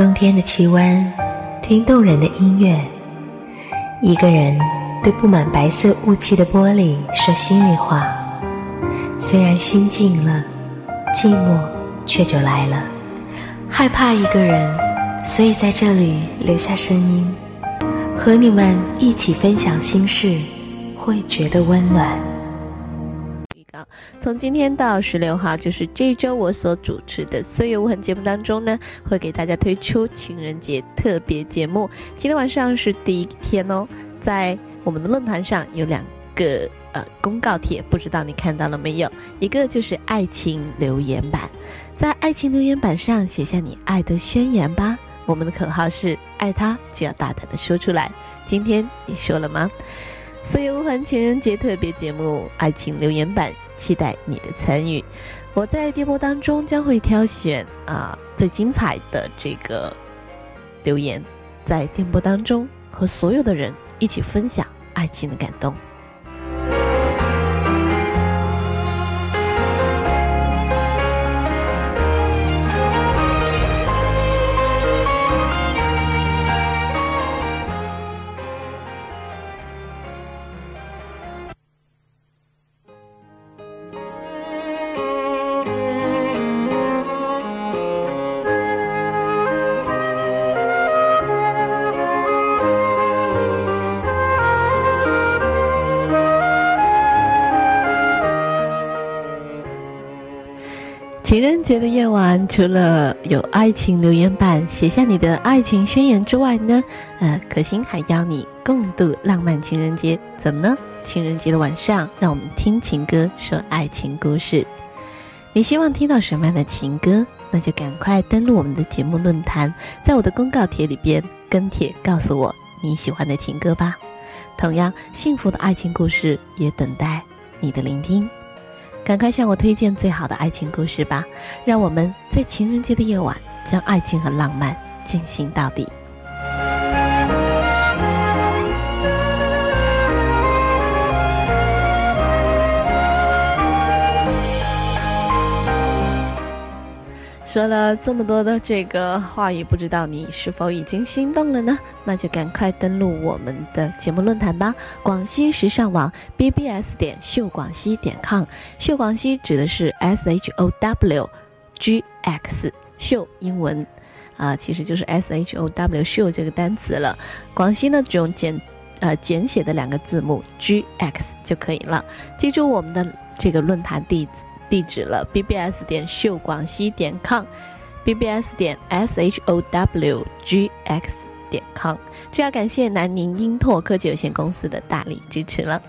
冬天的气温，听动人的音乐。一个人对布满白色雾气的玻璃说心里话。虽然心静了，寂寞却就来了。害怕一个人，所以在这里留下声音，和你们一起分享心事，会觉得温暖。从今天到十六号，就是这一周我所主持的《岁月无痕》节目当中呢，会给大家推出情人节特别节目。今天晚上是第一天哦，在我们的论坛上有两个呃公告帖，不知道你看到了没有？一个就是爱情留言板，在爱情留言板上写下你爱的宣言吧。我们的口号是爱他就要大胆的说出来。今天你说了吗？《岁月无痕》情人节特别节目爱情留言板。期待你的参与，我在电波当中将会挑选啊最精彩的这个留言，在电波当中和所有的人一起分享爱情的感动。节的夜晚，除了有爱情留言板写下你的爱情宣言之外呢，呃，可心还邀你共度浪漫情人节。怎么呢？情人节的晚上，让我们听情歌，说爱情故事。你希望听到什么样的情歌？那就赶快登录我们的节目论坛，在我的公告帖里边跟帖告诉我你喜欢的情歌吧。同样，幸福的爱情故事也等待你的聆听。赶快向我推荐最好的爱情故事吧，让我们在情人节的夜晚将爱情和浪漫进行到底。说了这么多的这个话语，不知道你是否已经心动了呢？那就赶快登录我们的节目论坛吧，广西时尚网 bbs 点秀广西点 com，秀广西指的是 s h o w g x 秀英文，啊，其实就是 s h o w 秀这个单词了。广西呢，只用简呃简写的两个字母 g x 就可以了。记住我们的这个论坛地址。地址了，bbs 点秀广西点 com，bbs 点 s h o w g x 点 com，这要感谢南宁英拓科技有限公司的大力支持了。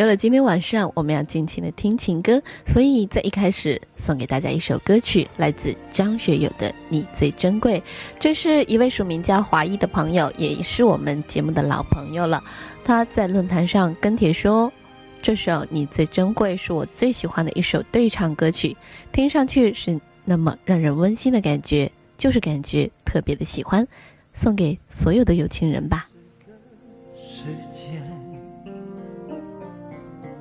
说了今天晚上我们要尽情的听情歌，所以在一开始送给大家一首歌曲，来自张学友的《你最珍贵》。这是一位署名叫华裔的朋友，也是我们节目的老朋友了。他在论坛上跟帖说：“这首《你最珍贵》是我最喜欢的一首对唱歌曲，听上去是那么让人温馨的感觉，就是感觉特别的喜欢，送给所有的有情人吧。”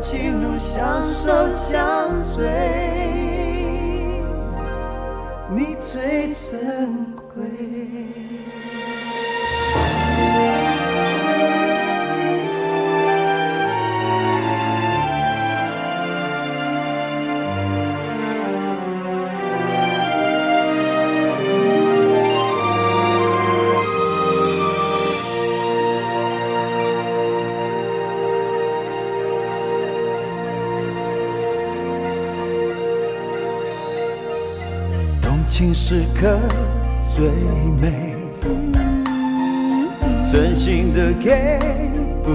情路相守相随，你最珍时刻最美，真心的给不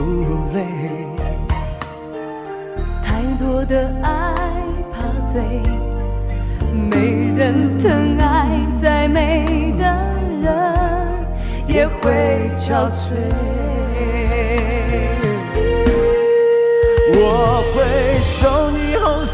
累。太多的爱怕醉，没人疼爱，再美的人也会憔悴。我会送你红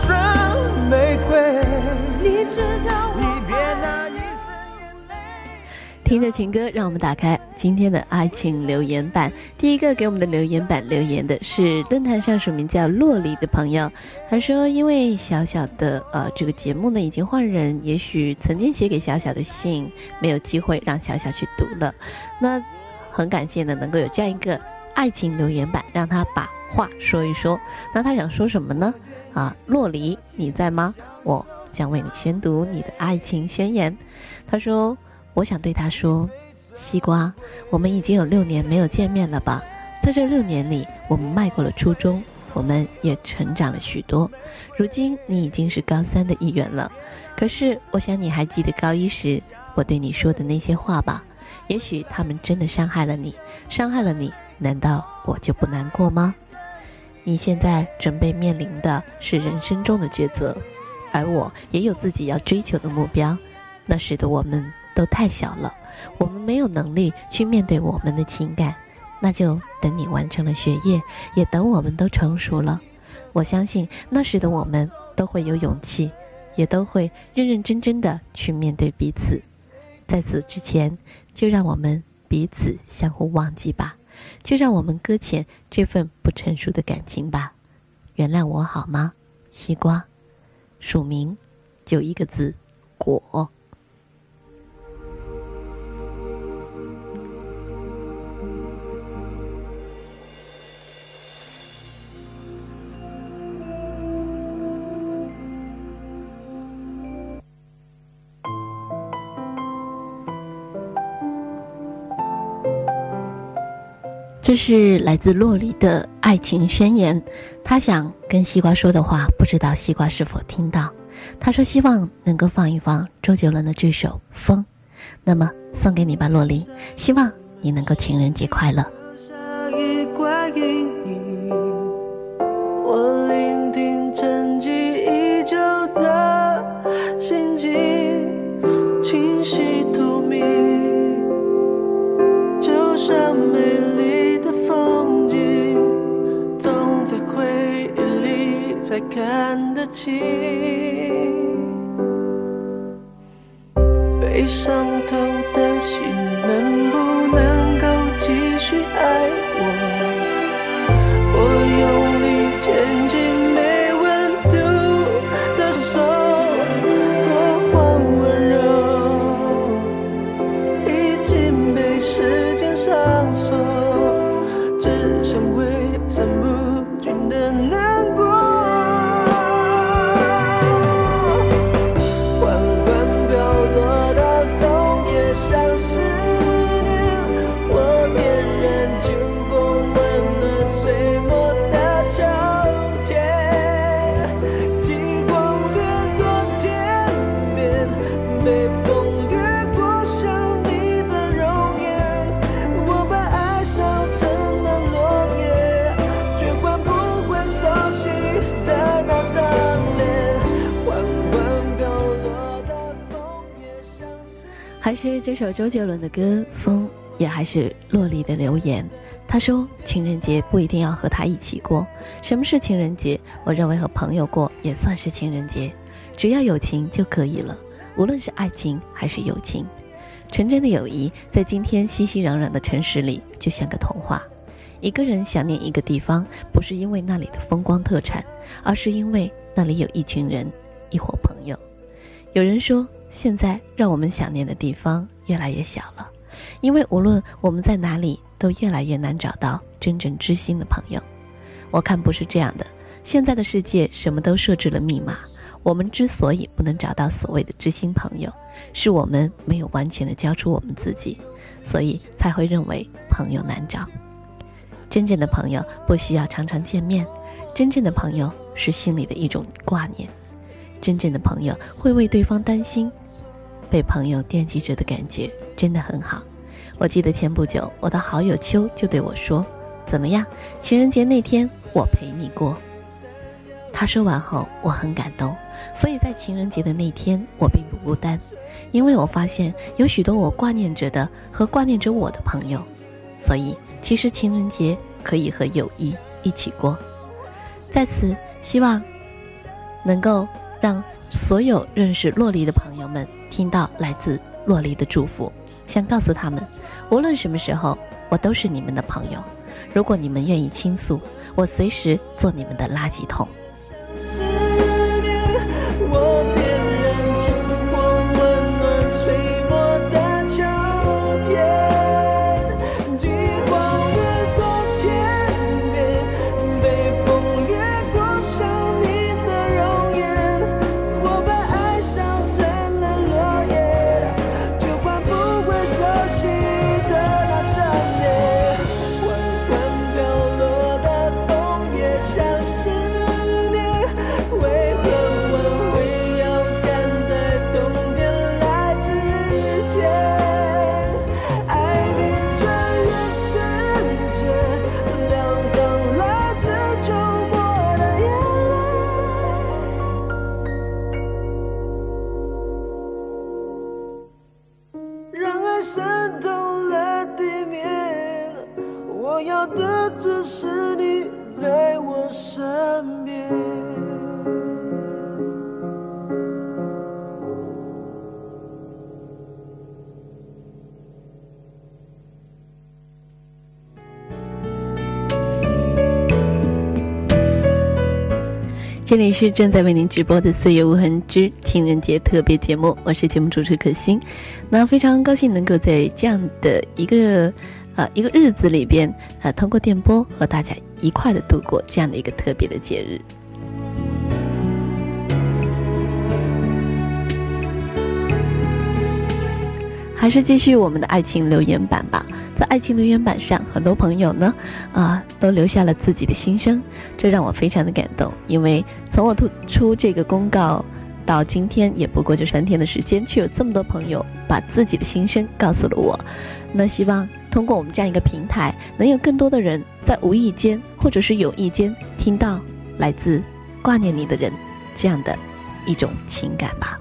听着情歌，让我们打开今天的爱情留言板。第一个给我们的留言板留言的是论坛上署名叫洛里的朋友，他说：“因为小小的呃这个节目呢已经换人，也许曾经写给小小的信没有机会让小小去读了。那很感谢呢，能够有这样一个爱情留言板，让他把话说一说。那他想说什么呢？啊，洛里，你在吗？我将为你宣读你的爱情宣言。他说。”我想对他说：“西瓜，我们已经有六年没有见面了吧？在这六年里，我们迈过了初中，我们也成长了许多。如今你已经是高三的一员了，可是我想你还记得高一时我对你说的那些话吧？也许他们真的伤害了你，伤害了你，难道我就不难过吗？你现在准备面临的是人生中的抉择，而我也有自己要追求的目标。那时的我们。”都太小了，我们没有能力去面对我们的情感，那就等你完成了学业，也等我们都成熟了。我相信那时的我们都会有勇气，也都会认认真真的去面对彼此。在此之前，就让我们彼此相互忘记吧，就让我们搁浅这份不成熟的感情吧。原谅我好吗，西瓜？署名就一个字，果。这是来自洛璃的爱情宣言，他想跟西瓜说的话，不知道西瓜是否听到。他说希望能够放一放周杰伦的这首《风》，那么送给你吧，洛璃，希望你能够情人节快乐。心，被伤透的心能不能够继续爱我？还是这首周杰伦的歌《风》，也还是洛丽的留言。他说：“情人节不一定要和他一起过。什么是情人节？我认为和朋友过也算是情人节，只要有情就可以了。无论是爱情还是友情，纯真的友谊在今天熙熙攘攘的城市里就像个童话。一个人想念一个地方，不是因为那里的风光特产，而是因为那里有一群人，一伙朋友。有人说，现在让我们想念的地方越来越小了，因为无论我们在哪里，都越来越难找到真正知心的朋友。我看不是这样的，现在的世界什么都设置了密码。我们之所以不能找到所谓的知心朋友，是我们没有完全的交出我们自己，所以才会认为朋友难找。真正的朋友不需要常常见面，真正的朋友是心里的一种挂念，真正的朋友会为对方担心，被朋友惦记着的感觉真的很好。我记得前不久，我的好友秋就对我说：“怎么样，情人节那天我陪你过。”他说完后，我很感动。所以在情人节的那天，我并不孤单，因为我发现有许多我挂念着的和挂念着我的朋友。所以，其实情人节可以和友谊一起过。在此，希望能够让所有认识洛丽的朋友们听到来自洛丽的祝福，想告诉他们，无论什么时候，我都是你们的朋友。如果你们愿意倾诉，我随时做你们的垃圾桶。这里是正在为您直播的《岁月无痕之情人节特别节目》，我是节目主持可心。那非常高兴能够在这样的一个呃一个日子里边，呃，通过电波和大家一块的度过这样的一个特别的节日。还是继续我们的爱情留言板吧。在爱情留言板上，很多朋友呢，啊，都留下了自己的心声，这让我非常的感动。因为从我突出这个公告到今天，也不过就三天的时间，却有这么多朋友把自己的心声告诉了我。那希望通过我们这样一个平台，能有更多的人在无意间或者是有意间听到来自挂念你的人这样的一种情感吧。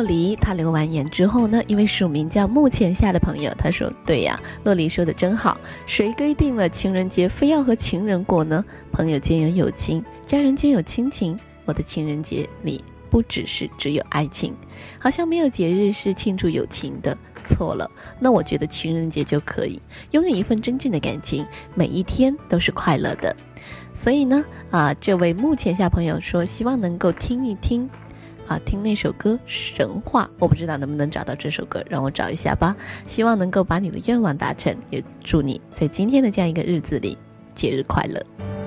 洛黎，他留完言之后呢，因为署名叫木前下的朋友，他说：“对呀，洛黎说的真好，谁规定了情人节非要和情人过呢？朋友间有友情，家人间有亲情。我的情人节里不只是只有爱情，好像没有节日是庆祝友情的。错了，那我觉得情人节就可以拥有一份真正的感情，每一天都是快乐的。所以呢，啊，这位木前下朋友说，希望能够听一听。”啊，听那首歌《神话》，我不知道能不能找到这首歌，让我找一下吧。希望能够把你的愿望达成，也祝你在今天的这样一个日子里，节日快乐。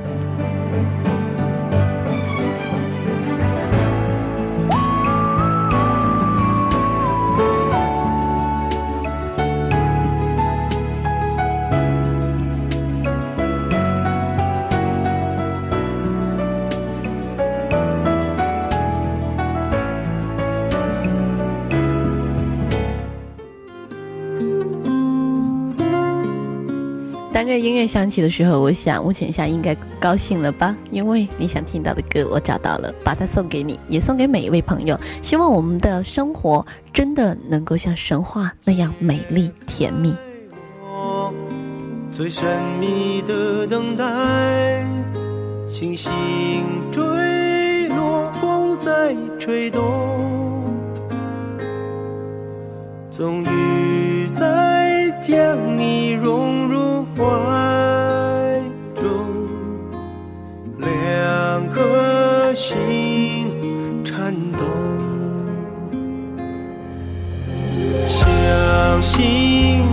当这音乐响起的时候，我想吴浅夏应该高兴了吧？因为你想听到的歌我找到了，把它送给你，也送给每一位朋友。希望我们的生活真的能够像神话那样美丽甜蜜。最神秘的等待，星星坠落，风在吹动，终于在将你融入怀中，两颗心颤抖，相信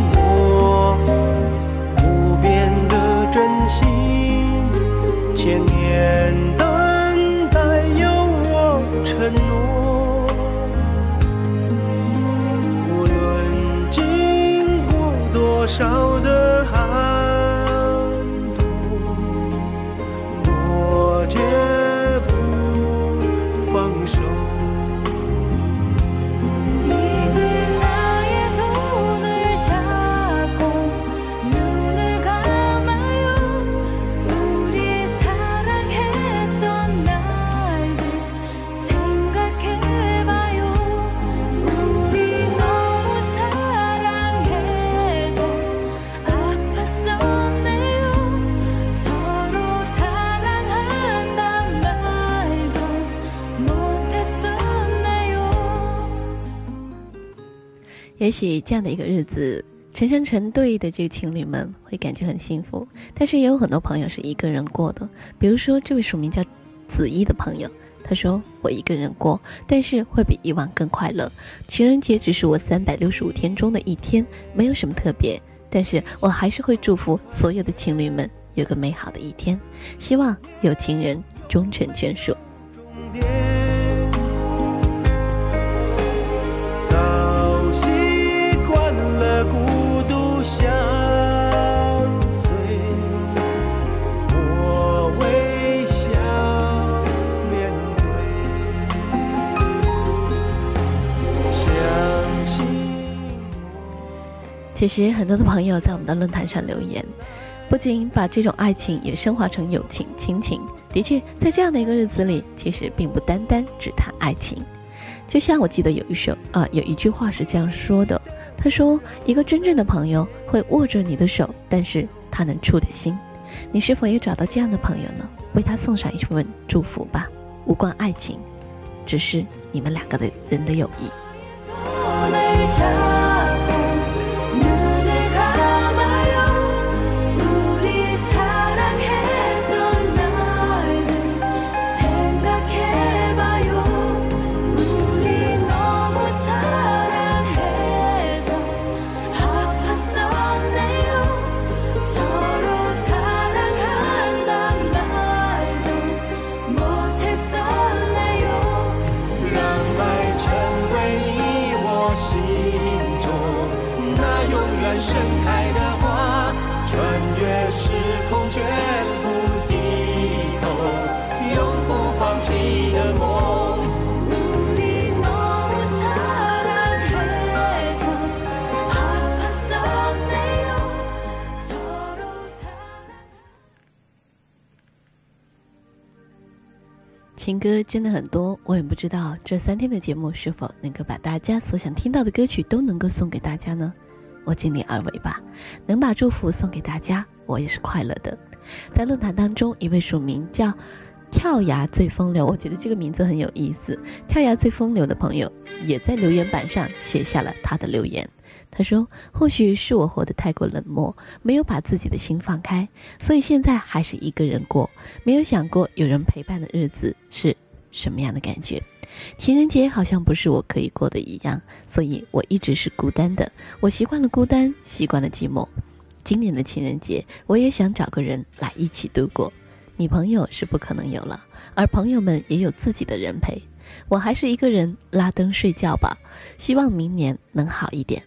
许这样的一个日子，成双成对的这个情侣们会感觉很幸福，但是也有很多朋友是一个人过的。比如说这位署名叫子怡的朋友，他说：“我一个人过，但是会比以往更快乐。情人节只是我三百六十五天中的一天，没有什么特别，但是我还是会祝福所有的情侣们有个美好的一天，希望有情人终成眷属。”其实很多的朋友在我们的论坛上留言，不仅把这种爱情也升华成友情、亲情。的确，在这样的一个日子里，其实并不单单只谈爱情。就像我记得有一首啊、有一句话是这样说的：他说，一个真正的朋友会握着你的手，但是他能触的心。你是否也找到这样的朋友呢？为他送上一份祝福吧，无关爱情，只是你们两个的人的友谊。情歌真的很多，我也不知道这三天的节目是否能够把大家所想听到的歌曲都能够送给大家呢？我尽力而为吧，能把祝福送给大家，我也是快乐的。在论坛当中，一位署名叫“跳崖最风流”，我觉得这个名字很有意思。跳崖最风流的朋友也在留言板上写下了他的留言。他说：“或许是我活得太过冷漠，没有把自己的心放开，所以现在还是一个人过，没有想过有人陪伴的日子是什么样的感觉。情人节好像不是我可以过的一样，所以我一直是孤单的。我习惯了孤单，习惯了寂寞。今年的情人节，我也想找个人来一起度过。女朋友是不可能有了，而朋友们也有自己的人陪。我还是一个人拉灯睡觉吧，希望明年能好一点。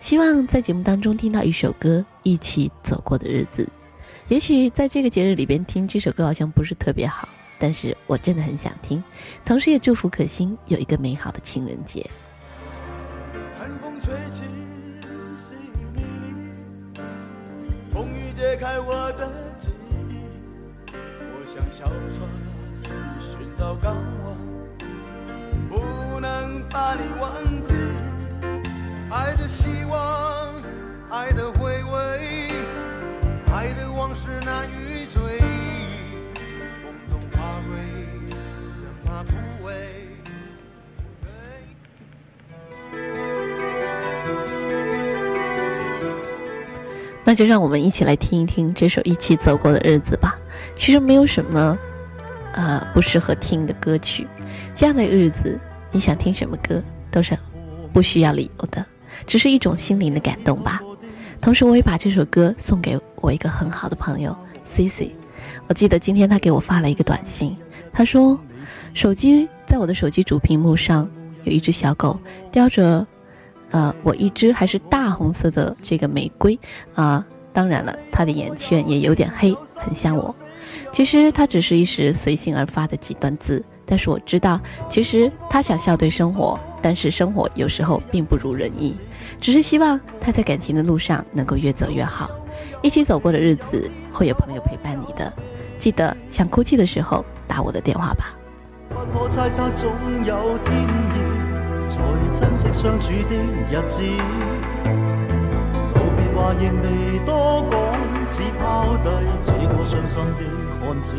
希望在节目当中听到一首歌，一起走过的日子。也许在这个节日里边听这首歌好像不是特别好，但是我真的很想听。同时也祝福可心有一个美好的情人节。寒风吹起，细雨迷离，风雨解开我的记忆。我像小船寻找港湾，不能把你忘记。爱的希望，爱的回味，爱的往事难以追。风中花蕊，怕枯萎。那就让我们一起来听一听这首《一起走过的日子》吧。其实没有什么，呃，不适合听的歌曲。这样的日子，你想听什么歌，都是不需要理由的。只是一种心灵的感动吧。同时，我也把这首歌送给我一个很好的朋友 Cici。我记得今天他给我发了一个短信，他说：“手机在我的手机主屏幕上有一只小狗叼着。”呃，我一只还是大红色的这个玫瑰啊，当然了，它的眼圈也有点黑，很像我。其实它只是一时随性而发的几段字，但是我知道，其实他想笑对生活，但是生活有时候并不如人意。只是希望他在感情的路上能够越走越好，一起走过的日子会有朋友陪伴你的。记得想哭泣的时候打我的电话吧。话仍未多讲，只抛低这个伤心的汉子。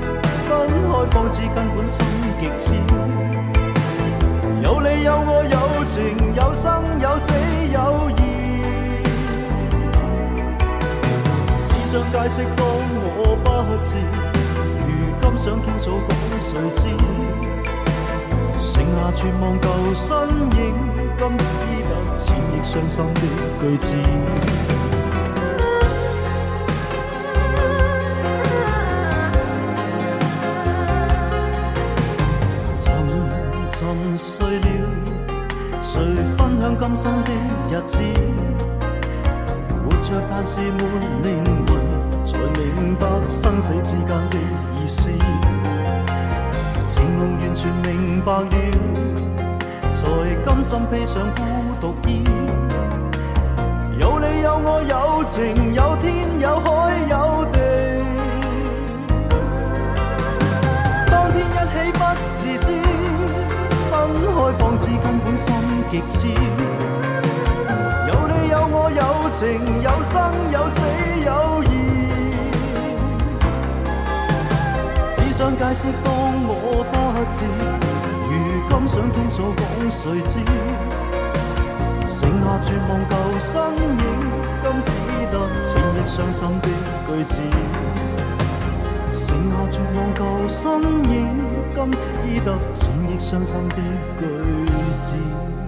分开方知根本心极痴。有你有我有情有生有死有义。想解释当我不知，如今想倾诉讲谁知？剩下绝望旧身影，今只得千亿伤心的句子。分享今生的日子？活着但是没灵魂。才明白生死之间的意思，情浓完全明白了，才甘心披上孤独衣。有你有我有情有天有海有知根本心极痴。有你有我有情有生有死有义。只想解释当我不知，如今想倾诉讲谁知？剩下绝望旧身影，今只得千亿伤心的句子。剩下绝望旧身影，今只得千亿伤心的句子 see.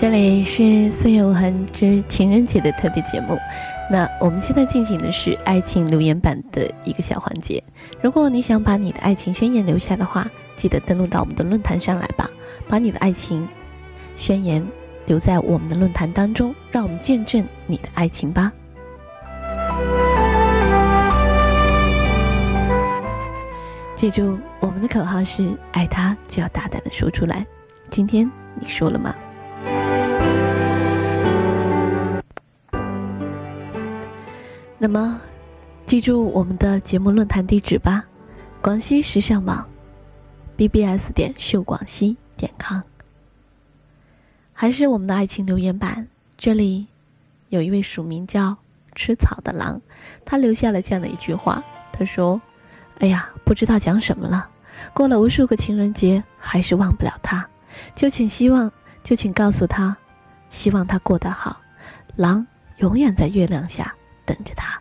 这里。是岁月无痕之情人节的特别节目，那我们现在进行的是爱情留言版的一个小环节。如果你想把你的爱情宣言留下的话，记得登录到我们的论坛上来吧，把你的爱情宣言留在我们的论坛当中，让我们见证你的爱情吧。记住，我们的口号是爱他就要大胆的说出来。今天你说了吗？那么，记住我们的节目论坛地址吧：广西时尚网，bbs 点秀广西点 com。还是我们的爱情留言板，这里有一位署名叫“吃草的狼”，他留下了这样的一句话：“他说，哎呀，不知道讲什么了。过了无数个情人节，还是忘不了他。就请希望就请告诉他，希望他过得好。狼永远在月亮下等着他。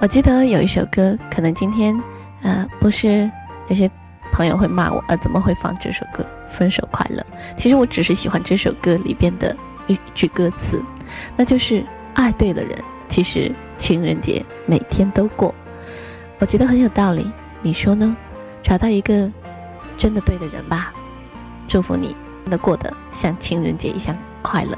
我记得有一首歌，可能今天，呃，不是有些朋友会骂我，呃，怎么会放这首歌《分手快乐》？其实我只是喜欢这首歌里边的一句歌词，那就是爱对了人，其实情人节每天都过。我觉得很有道理，你说呢？找到一个真的对的人吧，祝福你，能过得像情人节一样快乐。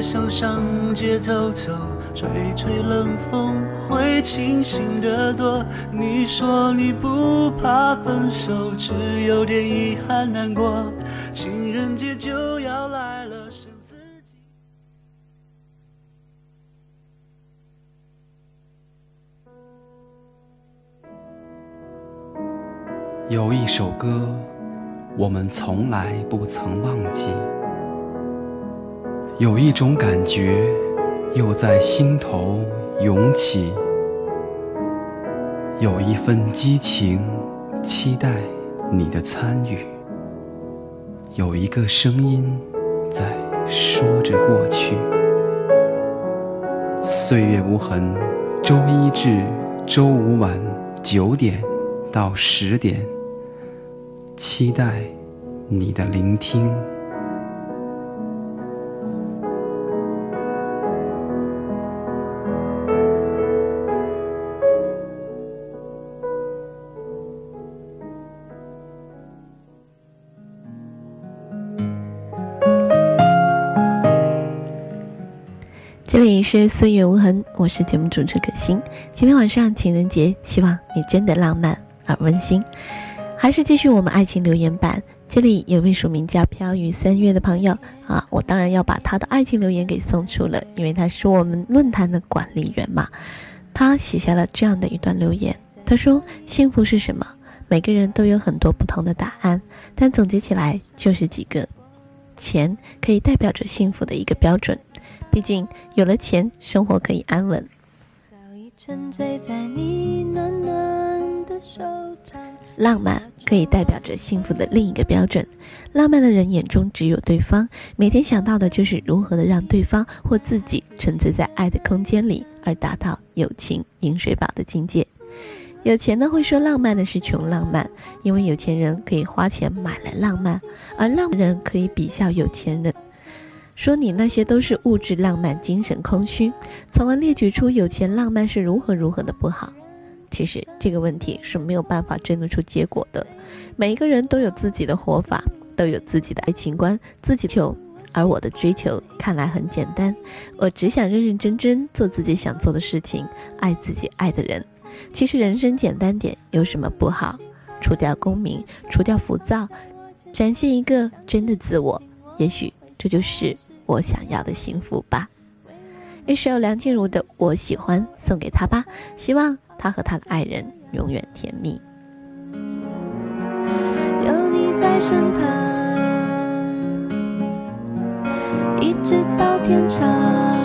想上街走走，吹吹冷风，会清醒得多。你说你不怕分手，只有点遗憾难过。情人节就要来了，剩自己。有一首歌，我们从来不曾忘记。有一种感觉。又在心头涌起，有一份激情，期待你的参与。有一个声音在说着过去。岁月无痕，周一至周五晚九点到十点，期待你的聆听。你是岁月无痕，我是节目主持可心。今天晚上情人节，希望你真的浪漫而温馨。还是继续我们爱情留言版，这里有位署名叫飘雨三月的朋友啊，我当然要把他的爱情留言给送出了，因为他是我们论坛的管理员嘛。他写下了这样的一段留言，他说：“幸福是什么？每个人都有很多不同的答案，但总结起来就是几个：钱可以代表着幸福的一个标准。”毕竟有了钱，生活可以安稳。浪漫可以代表着幸福的另一个标准。浪漫的人眼中只有对方，每天想到的就是如何的让对方或自己沉醉在爱的空间里，而达到友情饮水饱的境界。有钱的会说浪漫的是穷浪漫，因为有钱人可以花钱买来浪漫，而浪漫人可以比笑有钱人。说你那些都是物质浪漫，精神空虚，从而列举出有钱浪漫是如何如何的不好。其实这个问题是没有办法争得出结果的。每一个人都有自己的活法，都有自己的爱情观，自己求。而我的追求看来很简单，我只想认认真真做自己想做的事情，爱自己爱的人。其实人生简单点有什么不好？除掉功名，除掉浮躁，展现一个真的自我，也许这就是。我想要的幸福吧，一首梁静茹的《我喜欢》送给他吧，希望他和他的爱人永远甜蜜。有你在身旁，一直到天长。